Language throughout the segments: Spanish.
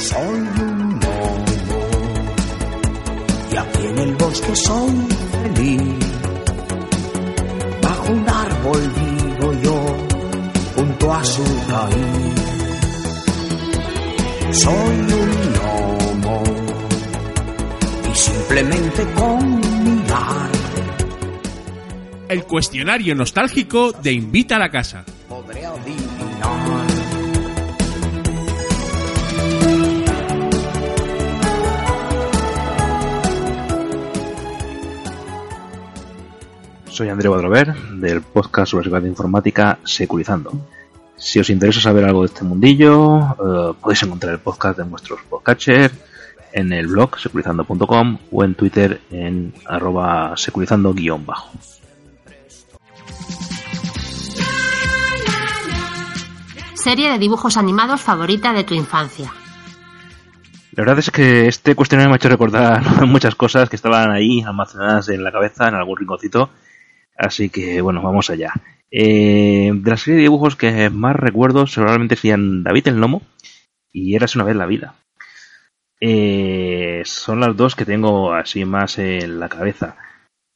Soy un lobo y aquí en el bosque soy feliz. Bajo un árbol vivo yo junto a su raíz. Soy un lobo y simplemente con mirar El cuestionario nostálgico de Invita a la Casa. Soy André Badrover, del podcast sobre seguridad informática Securizando. Si os interesa saber algo de este mundillo, eh, podéis encontrar el podcast de nuestros podcatchers en el blog securizando.com o en Twitter en arroba securizando-bajo. Serie de dibujos animados favorita de tu infancia. La verdad es que este cuestionario me ha hecho recordar muchas cosas que estaban ahí almacenadas en la cabeza, en algún rinconcito. Así que, bueno, vamos allá. Eh, de la serie de dibujos que más recuerdo, seguramente serían David el Gnomo y Eras una vez la vida. Eh, son las dos que tengo así más en la cabeza.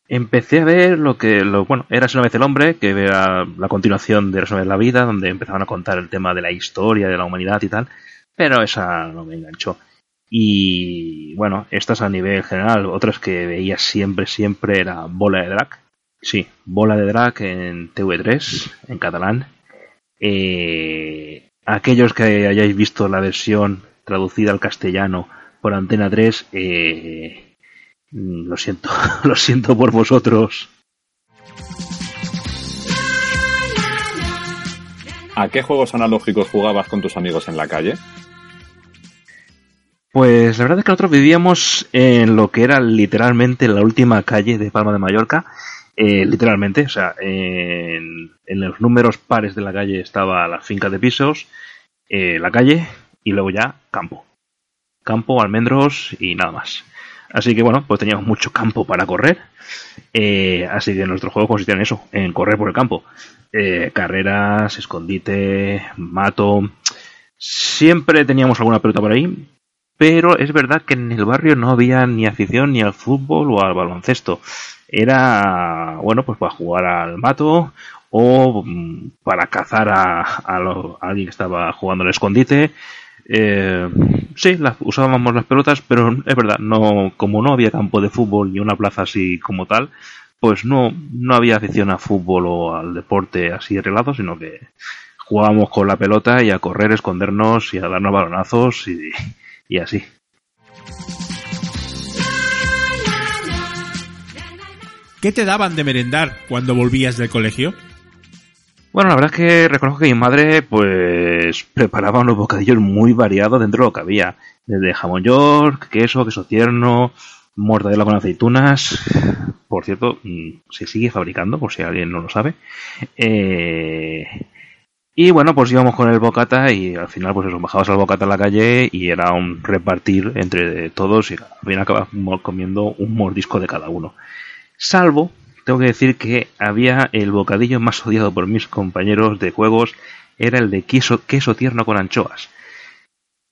Empecé a ver lo que, bueno, Eras una vez el hombre, que era la continuación de Eras una vez la vida, donde empezaban a contar el tema de la historia, de la humanidad y tal, pero esa no me enganchó. Y bueno, estas a nivel general, otras que veía siempre, siempre era Bola de Drag. Sí, Bola de Drag en TV3, en catalán. Eh, aquellos que hayáis visto la versión traducida al castellano por Antena 3, eh, mm, lo siento, lo siento por vosotros. ¿A qué juegos analógicos jugabas con tus amigos en la calle? Pues la verdad es que nosotros vivíamos en lo que era literalmente la última calle de Palma de Mallorca. Eh, literalmente, o sea, en, los números pares de la calle estaba la finca de pisos, eh, la calle y luego ya campo. Campo, almendros y nada más. Así que bueno, pues teníamos mucho campo para correr. Eh, así que nuestros juegos consistían en eso, en correr por el campo. Eh, carreras, escondite, mato. Siempre teníamos alguna pelota por ahí, pero es verdad que en el barrio no había ni afición ni al fútbol o al baloncesto. Era, bueno, pues para jugar al mato o mm, para cazar a, lo- alguien que estaba jugando al escondite. Eh, sí, las- usábamos las pelotas, pero es verdad, no, como no había campo de fútbol ni una plaza así como tal, pues no, no había afición a fútbol o al deporte así arreglado, sino que jugábamos con la pelota y a correr, escondernos y a darnos balonazos y, y así. ¿Qué te daban de merendar cuando volvías del colegio? Bueno, la verdad es que reconozco que mi madre pues preparaba unos bocadillos muy variados dentro de lo que había. Desde jamón york, queso, queso tierno, mortadela con aceitunas. Por cierto, mm, se sigue fabricando, por si alguien no lo sabe. Eh, y bueno, pues íbamos con el bocata y al final pues eso, bajabas al bocata en la calle y era un repartir entre todos y al final acabamos comiendo un mordisco de cada uno. Salvo, tengo que decir que había el bocadillo más odiado por mis compañeros de juegos, era el de queso, queso tierno con anchoas.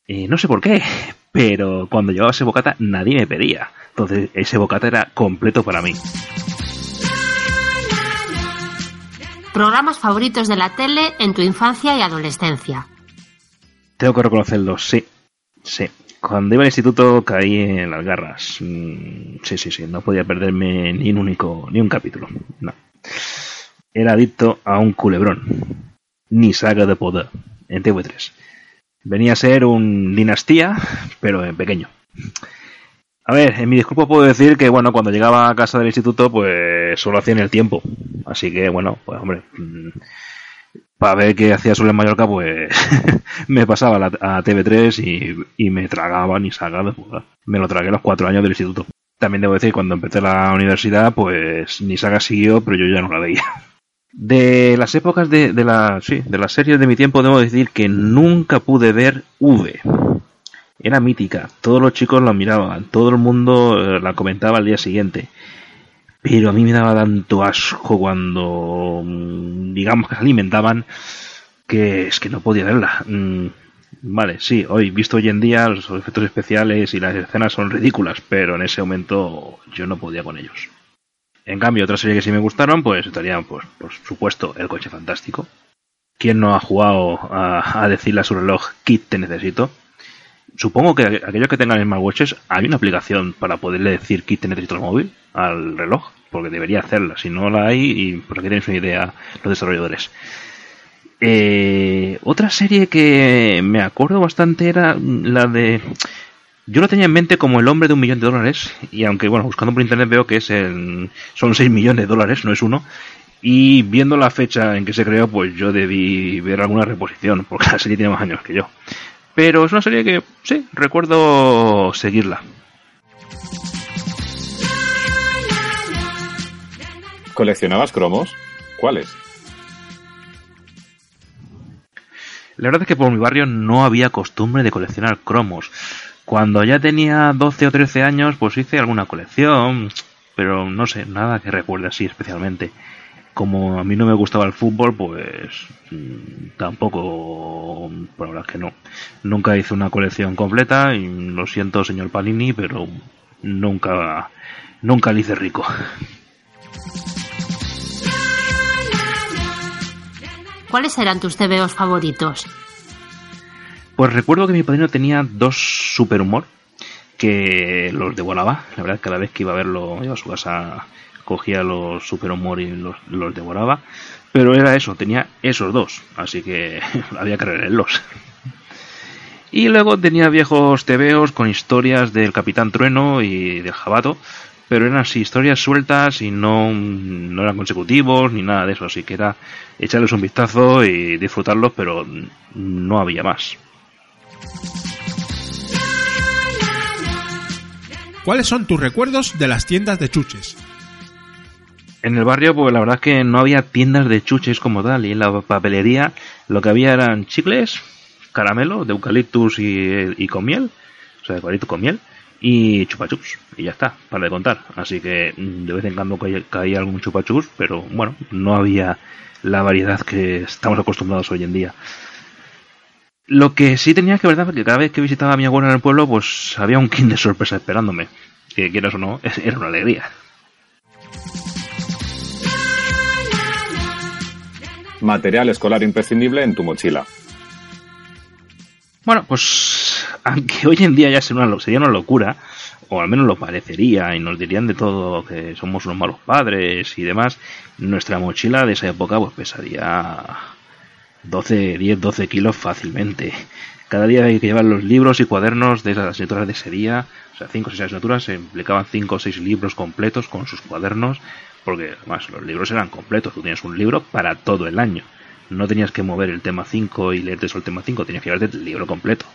Eh, no sé por qué, pero cuando llevaba ese bocata nadie me pedía. Entonces ese bocata era completo para mí. Programas favoritos de la tele en tu infancia y adolescencia. Tengo que reconocerlo, sí. Sí. Cuando iba al instituto caí en las garras. Mm, sí, sí, sí. No podía perderme ni un único, ni un capítulo. No. Era adicto a un culebrón. Ni saga de poder. En TV3. Venía a ser un dinastía, pero en pequeño. A ver, en mi disculpa puedo decir que, bueno, cuando llegaba a casa del instituto, pues solo hacía en el tiempo. Así que, bueno, pues hombre, mm, para ver qué hacía en Mallorca, pues me pasaba a, la- a TV3 y, y me tragaba ni saga de puta. Me lo tragué los cuatro años del instituto. También debo decir, cuando empecé la universidad, pues ni saga siguió, pero yo ya no la veía. De las épocas de, de la, sí, de las series de mi tiempo, debo decir que nunca pude ver V. Era mítica, todos los chicos la miraban, todo el mundo eh, la comentaba al día siguiente. Pero a mí me daba tanto asco cuando, mm, digamos, que se alimentaban, que es que no podía verla. Mm, Vale, sí, hoy, visto hoy en día, los efectos especiales y las escenas son ridículas, pero en ese momento yo no podía con ellos. En cambio, otra serie que sí me gustaron, pues estarían, pues, por supuesto, El Coche Fantástico. ¿Quién no ha jugado a, decirle a su reloj, Kit, te necesito? Supongo que aquellos que tengan smartwatches, hay una aplicación para poderle decir, necesito el móvil al reloj, porque debería hacerla. Si no la hay, y por aquí tenéis una idea los desarrolladores. Eh, otra serie que me acuerdo bastante era la de... Yo lo tenía en mente como el hombre de un millón de dólares, y aunque, bueno, buscando por internet veo que es el, son 6 millones de dólares, no es uno, y viendo la fecha en que se creó, pues yo debí ver alguna reposición, porque la serie tiene más años que yo. Pero es una serie que, sí, recuerdo seguirla. ¿Coleccionabas cromos? ¿Cuáles? La verdad es que por mi barrio no había costumbre de coleccionar cromos. Cuando ya tenía 12 o 13 años, pues hice alguna colección, pero no sé, nada que recuerde así especialmente. Como a mí no me gustaba el fútbol, pues mm, tampoco, por ahora que no. Nunca hice una colección completa y lo siento, señor Panini, pero nunca, nunca le hice rico. ¿Cuáles eran tus TVOs favoritos? Pues recuerdo que mi padrino tenía dos superhumor que los devoraba. La verdad, cada vez que iba a verlo, iba a su casa, cogía los superhumor y los, devoraba. Pero era eso, tenía esos dos, así que había que releerlos. Y luego tenía viejos tebeos con historias del Capitán Trueno y del Jabato, pero eran así historias sueltas y no, no eran consecutivos ni nada de eso, así que era echarles un vistazo y disfrutarlos, pero no había más. ¿Cuáles son tus recuerdos de las tiendas de chuches? En el barrio, pues la verdad es que no había tiendas de chuches como tal, y en la papelería lo que había eran chicles, caramelo de eucaliptus y, y con miel, o sea, eucaliptus con miel, y chupachups. Y ya está, para de contar. Así que mm, de vez en cuando caía algún chupachups, pero bueno, no había la variedad que estamos acostumbrados hoy en día. Lo que sí tenía que verdad que cada vez que visitaba a mi abuela en el pueblo, pues había un king de sorpresa esperándome. Que quieras o no, era una alegría. Material escolar imprescindible en tu mochila. Bueno, pues aunque hoy en día ya sería una, sería una locura, o al menos lo parecería, y nos dirían de todo que somos unos malos padres y demás, nuestra mochila de esa época pues pesaría 12, 10, 12 kilos fácilmente. Cada día hay que llevar los libros y cuadernos de las asignaturas de ese día, o sea, 5 o 6 asignaturas, se implicaban 5 o 6 libros completos con sus cuadernos, porque además los libros eran completos, tú tienes un libro para todo el año no tenías que mover el tema 5 y leerte solo el tema 5, tenías que llevarte el libro completo.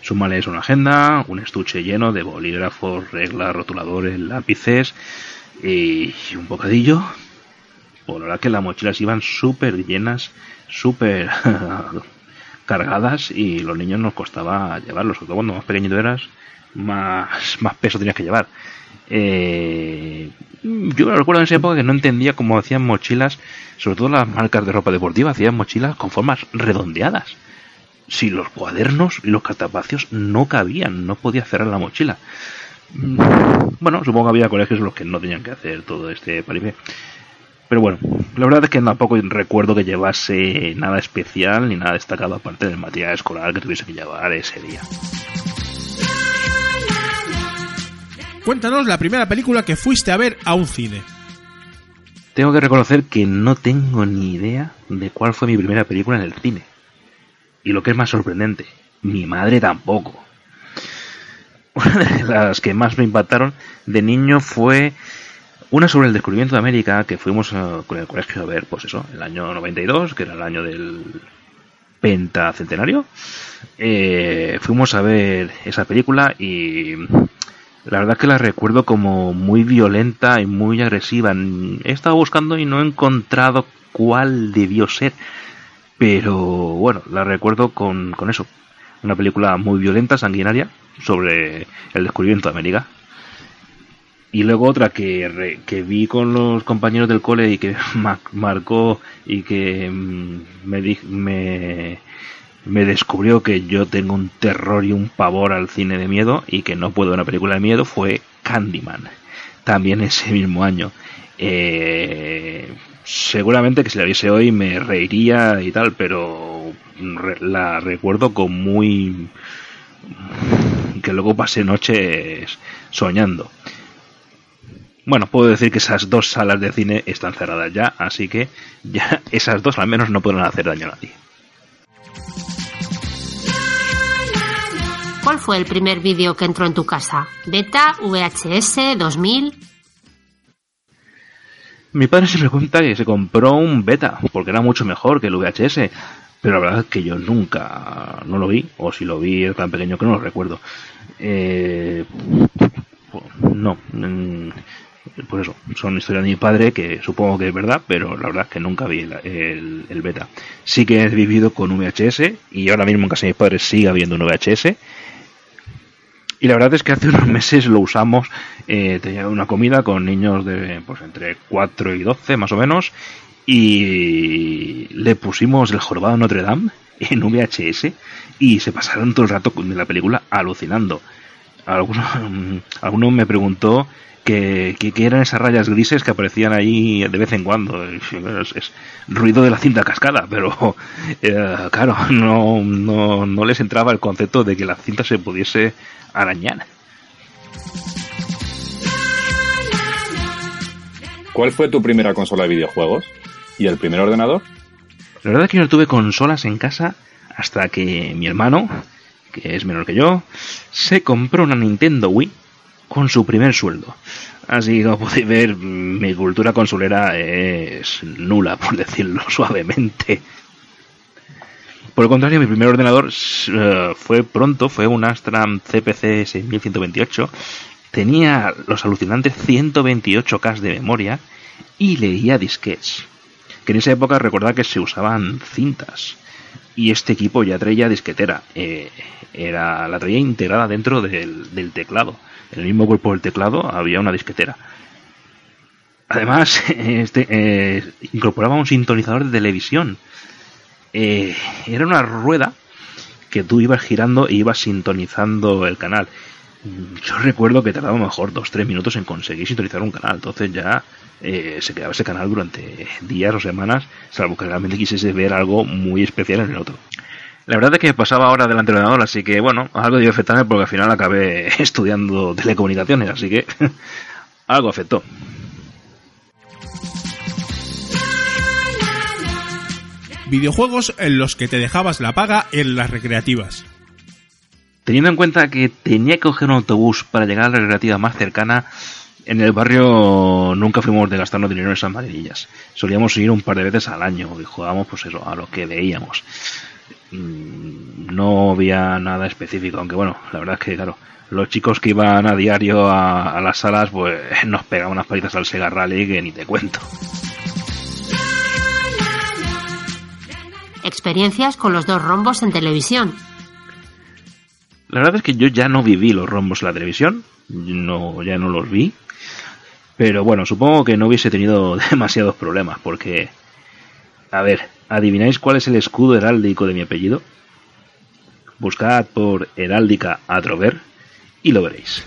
Súmale una agenda, un estuche lleno de bolígrafos, reglas, rotuladores, lápices y un bocadillo. Por la que las mochilas iban súper llenas, súper cargadas y los niños nos costaba llevarlos. Sobre todo cuando más pequeñito eras, más, más peso tenías que llevar. Eh, yo recuerdo en esa época que no entendía cómo hacían mochilas, sobre todo las marcas de ropa deportiva, hacían mochilas con formas redondeadas. Si los cuadernos y los cartapacios no cabían, no podía cerrar la mochila. Mm, bueno, supongo que había colegios los que no tenían que hacer todo este paripé. Pero bueno, la verdad es que tampoco recuerdo que llevase nada especial ni nada destacado aparte del material escolar que tuviese que llevar ese día. Cuéntanos la primera película que fuiste a ver a un cine. Tengo que reconocer que no tengo ni idea de cuál fue mi primera película en el cine. Y lo que es más sorprendente, mi madre tampoco. Una de las que más me impactaron de niño fue una sobre el descubrimiento de América que fuimos eh, con el colegio a ver, pues eso, el año 92, que era el año del pentacentenario. Eh, fuimos a ver esa película y la verdad es que la recuerdo como muy violenta y muy agresiva. He estado buscando y no he encontrado cuál debió ser. Pero bueno, la recuerdo con, con eso. Una película muy violenta, sanguinaria, sobre el descubrimiento de América. Y luego otra que, que vi con los compañeros del cole y que marcó y que mm, me, me, me descubrió que yo tengo un terror y un pavor al cine de miedo y que no puedo una película de miedo fue Candyman. También ese mismo año. Eh, seguramente que si la viese hoy me reiría y tal, pero la recuerdo con muy... que luego pasé noches soñando. Bueno, puedo decir que esas dos salas de cine están cerradas ya, así que ya esas dos al menos no pueden hacer daño a nadie. ¿Cuál fue el primer vídeo que entró en tu casa? ¿Beta, VHS, 2000? Mi padre siempre cuenta que se compró un beta, porque era mucho mejor que el VHS, pero la verdad es que yo nunca no lo vi, o si lo vi era tan pequeño que no lo recuerdo. Eh, no, pues eso, son historias de mi padre que supongo que es verdad, pero la verdad es que nunca vi el, el, beta. Sí que he vivido con VHS y ahora mismo en casa de mis padres sigue habiendo un VHS. Y la verdad es que hace unos meses lo usamos, eh, tenía una comida con niños de pues entre 4 y 12 más o menos, y le pusimos el jorobado Notre Dame en VHS y se pasaron todo el rato de la película alucinando. Alguno, alguno me preguntó que, eran esas rayas grises que aparecían ahí de vez en cuando. Es, ruido de la cinta cascada, pero eh, claro, no, no, no les entraba el concepto de que la cinta se pudiese arañar. ¿Cuál fue tu primera consola de videojuegos? ¿Y el primer ordenador? La verdad es que yo no tuve consolas en casa hasta que mi hermano, que es menor que yo, se compró una Nintendo Wii con su primer sueldo. Así como podéis ver, mi cultura consolera es nula, por decirlo suavemente. Por el contrario, mi primer ordenador eh, fue pronto, fue un Astram CPC 6128. Tenía los alucinantes 128K de memoria y leía disquets. Que en esa época recordad que se usaban cintas. Y este equipo ya traía disquetera. Eh, era, la traía integrada dentro del teclado en el mismo cuerpo del teclado había una disquetera. Además, este, eh, incorporaba un sintonizador de televisión. Eh, era una rueda que tú ibas girando e ibas sintonizando el canal. Yo recuerdo que tardaba mejor dos tres minutos en conseguir sintonizar un canal. Entonces ya eh, se quedaba ese canal durante días o semanas, salvo que realmente quisiese ver algo muy especial en el otro. La verdad es que pasaba ahora delante del ordenador, así que bueno, algo debió afectarme porque al final acabé estudiando telecomunicaciones, así que algo afectó. Videojuegos en los que te dejabas la paga en las recreativas. Teniendo en cuenta que tenía que coger un autobús para llegar a la recreativa más cercana, en el barrio nunca fuimos de gastarnos dinero en esas maravillillas. Solíamos ir un par de veces al año y jugábamos pues eso, a lo que veíamos. Mm, no había nada específico, aunque bueno, la verdad es que claro, los chicos que iban a diario a, las salas pues nos pegaban unas palitas al Sega Rally que ni te cuento. Experiencias con los dos rombos en televisión. La verdad es que yo ya no viví los rombos en la televisión, no, ya no los vi, pero bueno, supongo que no hubiese tenido demasiados problemas porque, a ver, ¿Adivináis cuál es el escudo heráldico de mi apellido? Buscad por heráldica Atrover y lo veréis.